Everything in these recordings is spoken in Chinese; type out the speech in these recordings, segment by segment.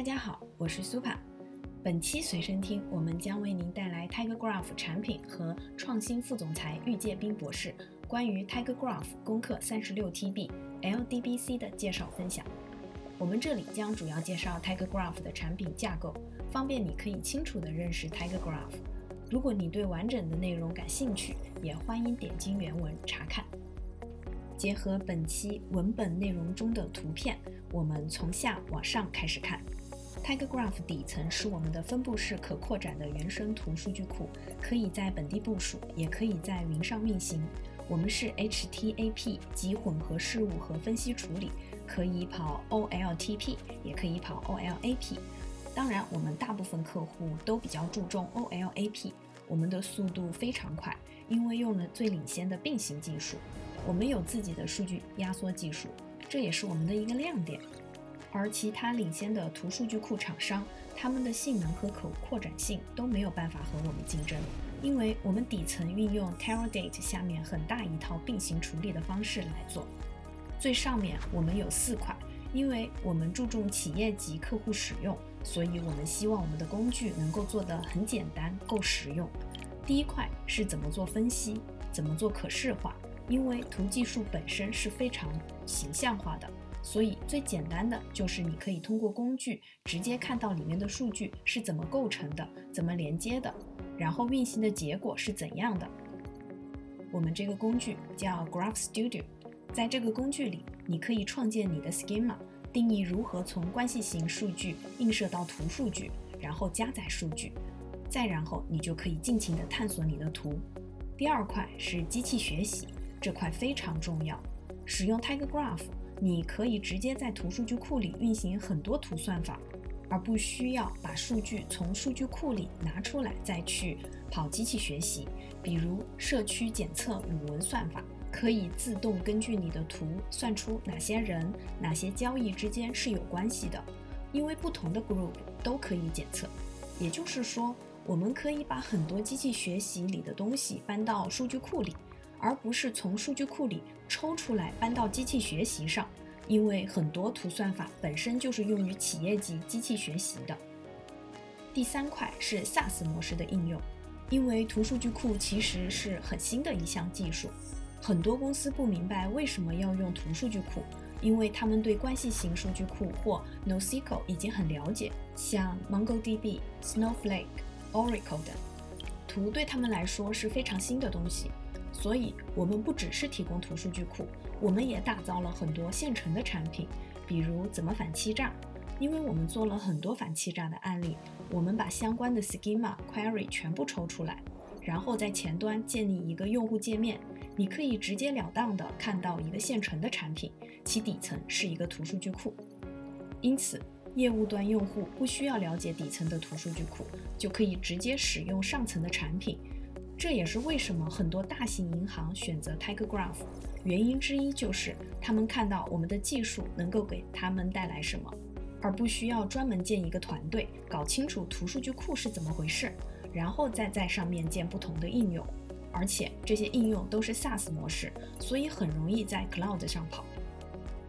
大家好，我是 Supa。本期随身听，我们将为您带来 Tiger Graph 产品和创新副总裁郁介斌博士关于 Tiger Graph 攻克三十六 TB LDBC 的介绍分享。我们这里将主要介绍 Tiger Graph 的产品架构，方便你可以清楚地认识 Tiger Graph。如果你对完整的内容感兴趣，也欢迎点击原文查看。结合本期文本内容中的图片，我们从下往上开始看。Tiger Graph 底层是我们的分布式可扩展的原生图数据库，可以在本地部署，也可以在云上运行。我们是 HTAP 及混合事务和分析处理，可以跑 OLTP，也可以跑 OLAP。当然，我们大部分客户都比较注重 OLAP。我们的速度非常快，因为用了最领先的并行技术。我们有自己的数据压缩技术，这也是我们的一个亮点。而其他领先的图数据库厂商，他们的性能和可扩展性都没有办法和我们竞争，因为我们底层运用 Teradata 下面很大一套并行处理的方式来做。最上面我们有四块，因为我们注重企业级客户使用，所以我们希望我们的工具能够做得很简单，够实用。第一块是怎么做分析，怎么做可视化，因为图技术本身是非常形象化的。所以最简单的就是你可以通过工具直接看到里面的数据是怎么构成的，怎么连接的，然后运行的结果是怎样的。我们这个工具叫 Graph Studio，在这个工具里，你可以创建你的 schema，定义如何从关系型数据映射到图数据，然后加载数据，再然后你就可以尽情的探索你的图。第二块是机器学习，这块非常重要，使用 Tiger Graph。你可以直接在图数据库里运行很多图算法，而不需要把数据从数据库里拿出来再去跑机器学习。比如社区检测语文算法，可以自动根据你的图算出哪些人、哪些交易之间是有关系的，因为不同的 group 都可以检测。也就是说，我们可以把很多机器学习里的东西搬到数据库里。而不是从数据库里抽出来搬到机器学习上，因为很多图算法本身就是用于企业级机器学习的。第三块是 SaaS 模式的应用，因为图数据库其实是很新的一项技术，很多公司不明白为什么要用图数据库，因为他们对关系型数据库或 NoSQL 已经很了解，像 MongoDB、Snowflake、Oracle 等，图对他们来说是非常新的东西。所以，我们不只是提供图数据库，我们也打造了很多现成的产品，比如怎么反欺诈。因为我们做了很多反欺诈的案例，我们把相关的 schema query 全部抽出来，然后在前端建立一个用户界面，你可以直截了当的看到一个现成的产品，其底层是一个图数据库。因此，业务端用户不需要了解底层的图数据库，就可以直接使用上层的产品。这也是为什么很多大型银行选择 Tiger Graph，原因之一就是他们看到我们的技术能够给他们带来什么，而不需要专门建一个团队搞清楚图数据库是怎么回事，然后再在上面建不同的应用。而且这些应用都是 SaaS 模式，所以很容易在 Cloud 上跑。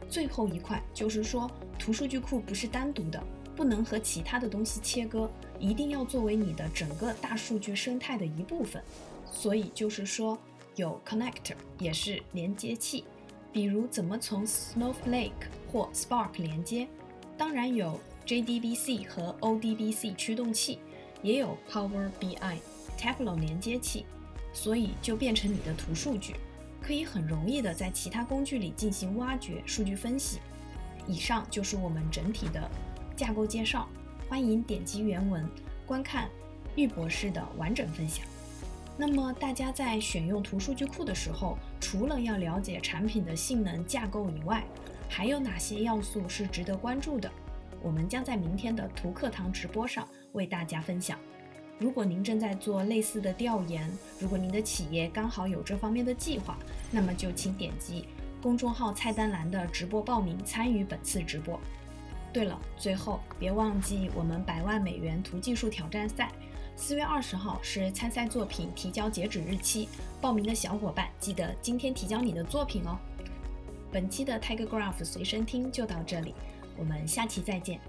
最后一块就是说，图数据库不是单独的，不能和其他的东西切割。一定要作为你的整个大数据生态的一部分，所以就是说有 connector 也是连接器，比如怎么从 Snowflake 或 Spark 连接，当然有 JDBC 和 ODBC 驱动器，也有 Power BI、Tableau 连接器，所以就变成你的图数据，可以很容易的在其他工具里进行挖掘、数据分析。以上就是我们整体的架构介绍。欢迎点击原文观看玉博士的完整分享。那么，大家在选用图数据库的时候，除了要了解产品的性能架构以外，还有哪些要素是值得关注的？我们将在明天的图课堂直播上为大家分享。如果您正在做类似的调研，如果您的企业刚好有这方面的计划，那么就请点击公众号菜单栏的直播报名，参与本次直播。对了，最后别忘记我们百万美元图技术挑战赛，四月二十号是参赛作品提交截止日期，报名的小伙伴记得今天提交你的作品哦。本期的 Tiger Graph 随身听就到这里，我们下期再见。